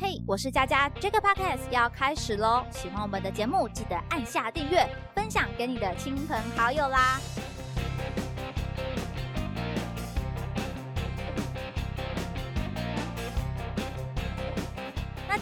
嘿，我是佳佳，这个 podcast 要开始喽！喜欢我们的节目，记得按下订阅，分享给你的亲朋好友啦。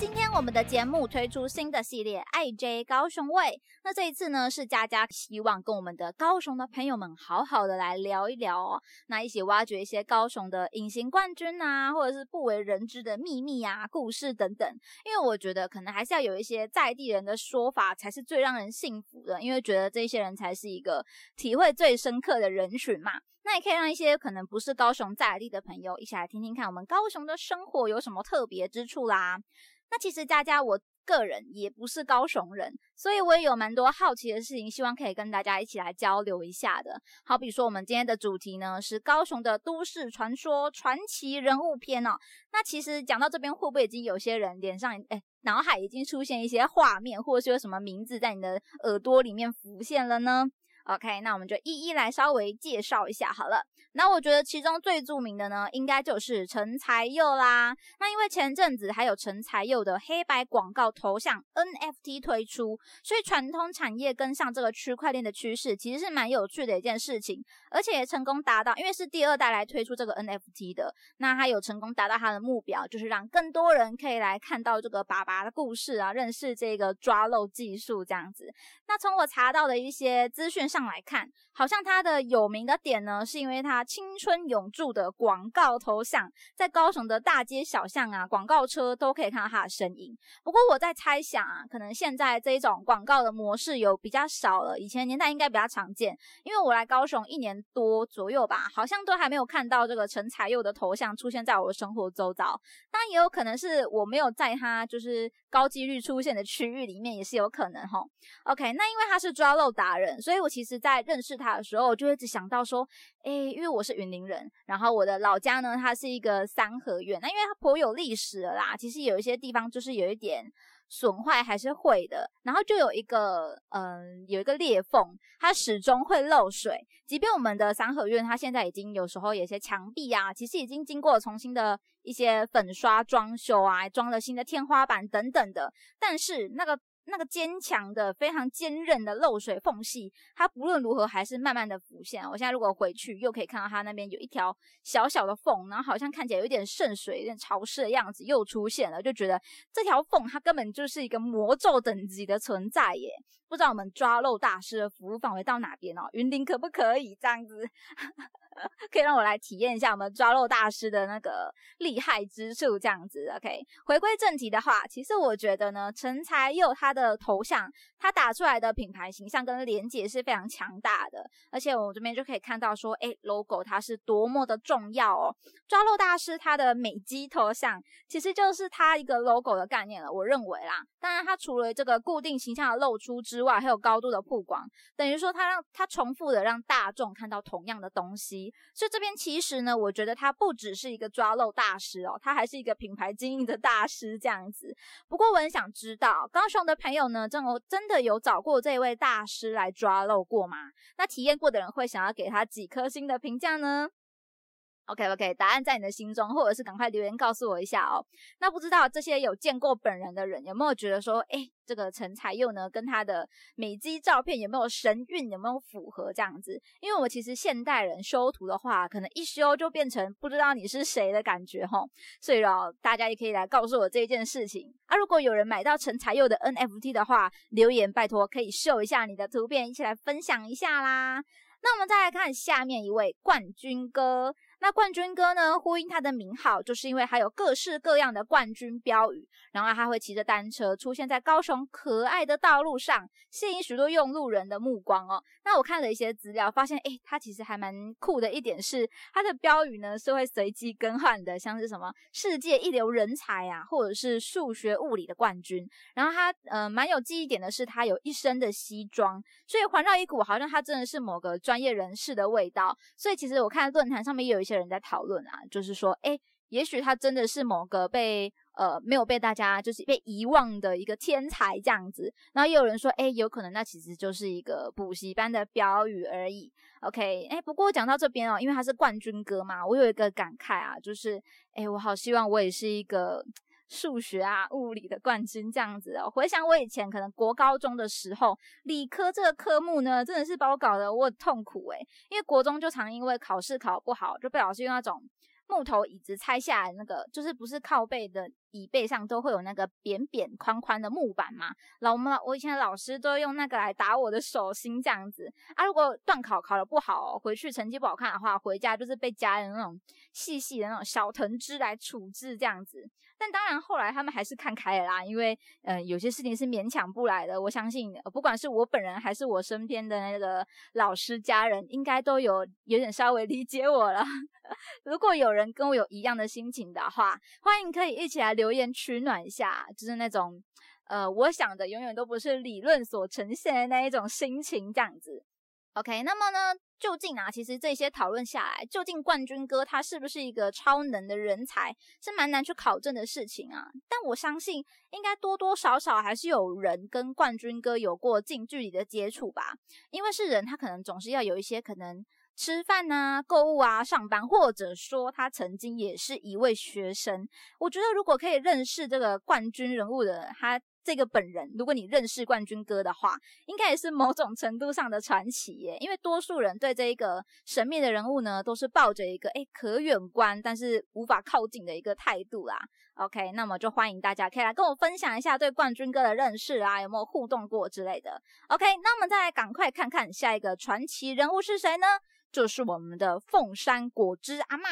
今天我们的节目推出新的系列《爱 J 高雄味》。那这一次呢，是佳佳希望跟我们的高雄的朋友们好好的来聊一聊哦，那一起挖掘一些高雄的隐形冠军啊，或者是不为人知的秘密啊、故事等等。因为我觉得可能还是要有一些在地人的说法，才是最让人信服的。因为觉得这些人才是一个体会最深刻的人群嘛。那也可以让一些可能不是高雄在地的朋友一起来听听看，我们高雄的生活有什么特别之处啦。那其实佳佳我个人也不是高雄人，所以我也有蛮多好奇的事情，希望可以跟大家一起来交流一下的。好比说，我们今天的主题呢是高雄的都市传说传奇人物篇哦。那其实讲到这边，会不会已经有些人脸上哎脑海已经出现一些画面，或者是有什么名字在你的耳朵里面浮现了呢？OK，那我们就一一来稍微介绍一下好了。那我觉得其中最著名的呢，应该就是陈才佑啦。那因为前阵子还有陈才佑的黑白广告头像 NFT 推出，所以传统产业跟上这个区块链的趋势，其实是蛮有趣的一件事情。而且也成功达到，因为是第二代来推出这个 NFT 的，那他有成功达到他的目标，就是让更多人可以来看到这个爸爸的故事啊，认识这个抓漏技术这样子。那从我查到的一些资讯上来看，好像他的有名的点呢，是因为他青春永驻的广告头像，在高雄的大街小巷啊，广告车都可以看到他的身影。不过我在猜想啊，可能现在这一种广告的模式有比较少了，以前年代应该比较常见。因为我来高雄一年多左右吧，好像都还没有看到这个陈才佑的头像出现在我的生活周遭。当然也有可能是我没有在他就是高几率出现的区域里面，也是有可能哈。OK，那因为他是抓漏达人，所以我其实在认识他的时候，我就一直想到说，诶，因为我是云林人，然后我的老家呢，它是一个三合院，那因为它颇有历史了啦，其实有一些地方就是有一点损坏还是会的，然后就有一个嗯，有一个裂缝，它始终会漏水，即便我们的三合院它现在已经有时候有些墙壁啊，其实已经经过重新的一些粉刷装修啊，装了新的天花板等等的，但是那个。那个坚强的、非常坚韧的漏水缝隙，它不论如何还是慢慢的浮现。我现在如果回去，又可以看到它那边有一条小小的缝，然后好像看起来有点渗水、有点潮湿的样子，又出现了，就觉得这条缝它根本就是一个魔咒等级的存在耶！不知道我们抓漏大师的服务范围到哪边哦？云林可不可以这样子？可以让我来体验一下我们抓漏大师的那个厉害之处，这样子。OK，回归正题的话，其实我觉得呢，陈才佑他的头像，他打出来的品牌形象跟连接是非常强大的，而且我这边就可以看到说，哎，logo 它是多么的重要哦。抓漏大师他的美肌头像，其实就是他一个 logo 的概念了，我认为啦。当然，他除了这个固定形象的露出之外，还有高度的曝光，等于说他让他重复的让大众看到同样的东西。所以这边其实呢，我觉得他不只是一个抓漏大师哦，他还是一个品牌经营的大师这样子。不过我很想知道，高雄的朋友呢，真的真的有找过这位大师来抓漏过吗？那体验过的人会想要给他几颗星的评价呢？OK OK，答案在你的心中，或者是赶快留言告诉我一下哦。那不知道这些有见过本人的人有没有觉得说，哎，这个陈才佑呢，跟他的美肌照片有没有神韵，有没有符合这样子？因为我其实现代人修图的话，可能一修就变成不知道你是谁的感觉哈。所以哦，大家也可以来告诉我这一件事情啊。如果有人买到陈才佑的 NFT 的话，留言拜托可以秀一下你的图片，一起来分享一下啦。那我们再来看下面一位冠军哥。那冠军哥呢？呼应他的名号，就是因为他有各式各样的冠军标语，然后他会骑着单车出现在高雄可爱的道路上，吸引许多用路人的目光哦。那我看了一些资料，发现诶，他其实还蛮酷的一点是，他的标语呢是会随机更换的，像是什么世界一流人才啊，或者是数学物理的冠军。然后他呃蛮有记忆点的是，他有一身的西装，所以环绕一股好像他真的是某个专业人士的味道。所以其实我看论坛上面也有一些些。人在讨论啊，就是说，哎，也许他真的是某个被呃没有被大家就是被遗忘的一个天才这样子。然后也有人说，哎，有可能那其实就是一个补习班的标语而已。OK，哎，不过讲到这边哦，因为他是冠军哥嘛，我有一个感慨啊，就是，哎，我好希望我也是一个。数学啊、物理的冠军这样子哦。回想我以前可能国高中的时候，理科这个科目呢，真的是把我搞得我很痛苦诶，因为国中就常因为考试考不好，就被老师用那种。木头椅子拆下来，那个就是不是靠背的椅背上都会有那个扁扁宽宽的木板嘛？老我们我以前的老师都用那个来打我的手心这样子啊。如果段考考得不好，回去成绩不好看的话，回家就是被家人那种细细的那种小藤枝来处置这样子。但当然后来他们还是看开了啦，因为嗯有些事情是勉强不来的。我相信不管是我本人还是我身边的那个老师家人，应该都有有点稍微理解我了。如果有人跟我有一样的心情的话，欢迎可以一起来留言取暖一下，就是那种，呃，我想的永远都不是理论所呈现的那一种心情这样子。OK，那么呢，究竟啊，其实这些讨论下来，究竟冠军哥他是不是一个超能的人才，是蛮难去考证的事情啊。但我相信，应该多多少少还是有人跟冠军哥有过近距离的接触吧，因为是人，他可能总是要有一些可能。吃饭啊，购物啊，上班，或者说他曾经也是一位学生。我觉得如果可以认识这个冠军人物的他这个本人，如果你认识冠军哥的话，应该也是某种程度上的传奇耶。因为多数人对这一个神秘的人物呢，都是抱着一个诶可远观，但是无法靠近的一个态度啦。OK，那么就欢迎大家可以来跟我分享一下对冠军哥的认识啊，有没有互动过之类的。OK，那我们再来赶快看看下一个传奇人物是谁呢？就是我们的凤山果汁阿妈。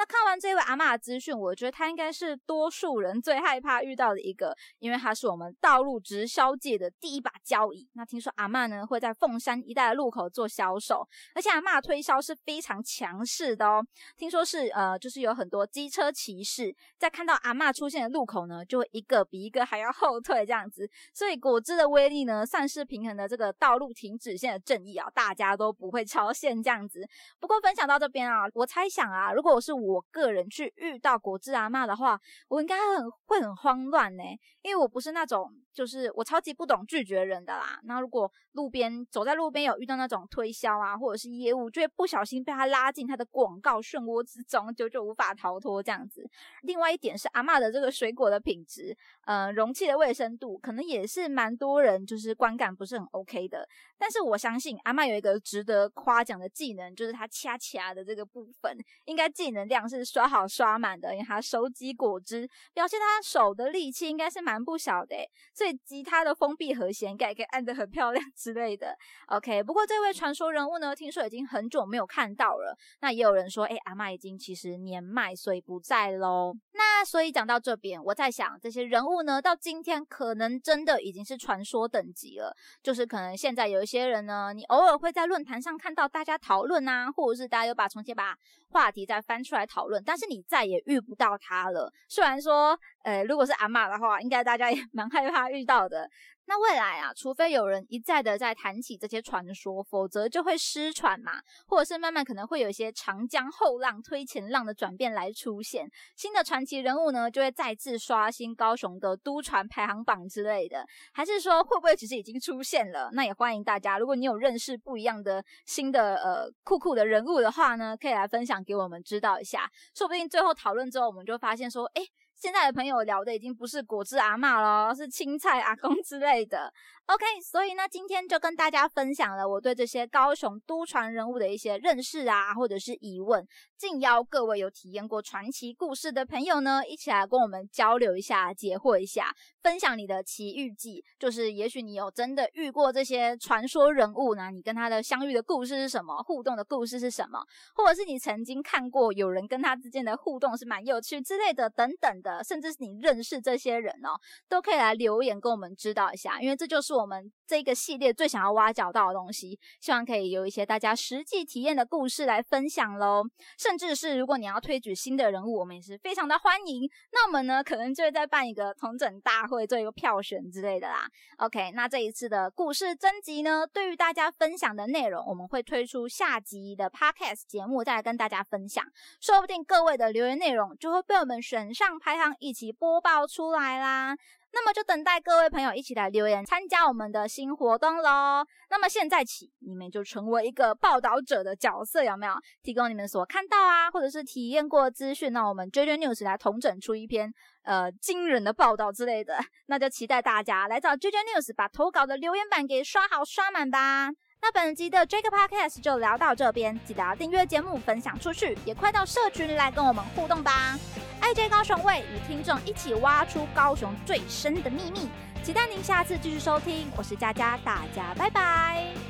那看完这位阿妈的资讯，我觉得她应该是多数人最害怕遇到的一个，因为她是我们道路直销界的第一把交椅。那听说阿妈呢会在凤山一带的路口做销售，而且阿妈推销是非常强势的哦。听说是呃，就是有很多机车骑士在看到阿妈出现的路口呢，就会一个比一个还要后退这样子。所以果汁的威力呢，算是平衡的这个道路停止线的正义啊，大家都不会超限这样子。不过分享到这边啊，我猜想啊，如果我是我。我个人去遇到果汁阿妈的话，我应该很会很慌乱呢，因为我不是那种就是我超级不懂拒绝人的啦。那如果路边走在路边有遇到那种推销啊，或者是业务，就会不小心被他拉进他的广告漩涡之中，久久无法逃脱这样子。另外一点是阿妈的这个水果的品质，呃，容器的卫生度，可能也是蛮多人就是观感不是很 OK 的。但是我相信阿妈有一个值得夸奖的技能，就是她掐掐的这个部分，应该技能量是刷好刷满的。因为他收集果汁，表现他手的力气应该是蛮不小的，所以吉他的封闭和弦应该也可以按得很漂亮 之类的。OK，不过这位传说人物呢，听说已经很久没有看到了。那也有人说，哎，阿妈已经其实年迈，所以不在喽。那所以讲到这边，我在想，这些人物呢，到今天可能真的已经是传说等级了，就是可能现在有一。些人呢，你偶尔会在论坛上看到大家讨论啊，或者是大家又把重新把话题再翻出来讨论，但是你再也遇不到他了。虽然说，呃，如果是阿妈的话，应该大家也 蛮害怕遇到的。那未来啊，除非有人一再的在谈起这些传说，否则就会失传嘛，或者是慢慢可能会有一些长江后浪推前浪的转变来出现，新的传奇人物呢就会再次刷新高雄的都传排行榜之类的，还是说会不会其实已经出现了？那也欢迎大家，如果你有认识不一样的新的呃酷酷的人物的话呢，可以来分享给我们知道一下，说不定最后讨论之后，我们就发现说，哎。现在的朋友聊的已经不是果汁阿妈了，是青菜阿公之类的。OK，所以呢，今天就跟大家分享了我对这些高雄都传人物的一些认识啊，或者是疑问。敬邀各位有体验过传奇故事的朋友呢，一起来跟我们交流一下，解惑一下，分享你的奇遇记。就是也许你有真的遇过这些传说人物呢，你跟他的相遇的故事是什么？互动的故事是什么？或者是你曾经看过有人跟他之间的互动是蛮有趣之类的，等等的。甚至是你认识这些人哦，都可以来留言跟我们知道一下，因为这就是我们这个系列最想要挖角到的东西。希望可以有一些大家实际体验的故事来分享喽。甚至是如果你要推举新的人物，我们也是非常的欢迎。那我们呢，可能就会再办一个同整大会，做一个票选之类的啦。OK，那这一次的故事征集呢，对于大家分享的内容，我们会推出下集的 Podcast 节目，再来跟大家分享。说不定各位的留言内容就会被我们选上排行。一起播报出来啦！那么就等待各位朋友一起来留言参加我们的新活动喽。那么现在起，你们就成为一个报道者的角色，有没有？提供你们所看到啊，或者是体验过资讯，那我们 JJ News 来统整出一篇呃惊人的报道之类的。那就期待大家来找 JJ News 把投稿的留言板给刷好刷满吧。那本集的 Jake Podcast 就聊到这边，记得要订阅节目，分享出去，也快到社群来跟我们互动吧。IJ 高雄卫与听众一起挖出高雄最深的秘密，期待您下次继续收听。我是佳佳，大家拜拜。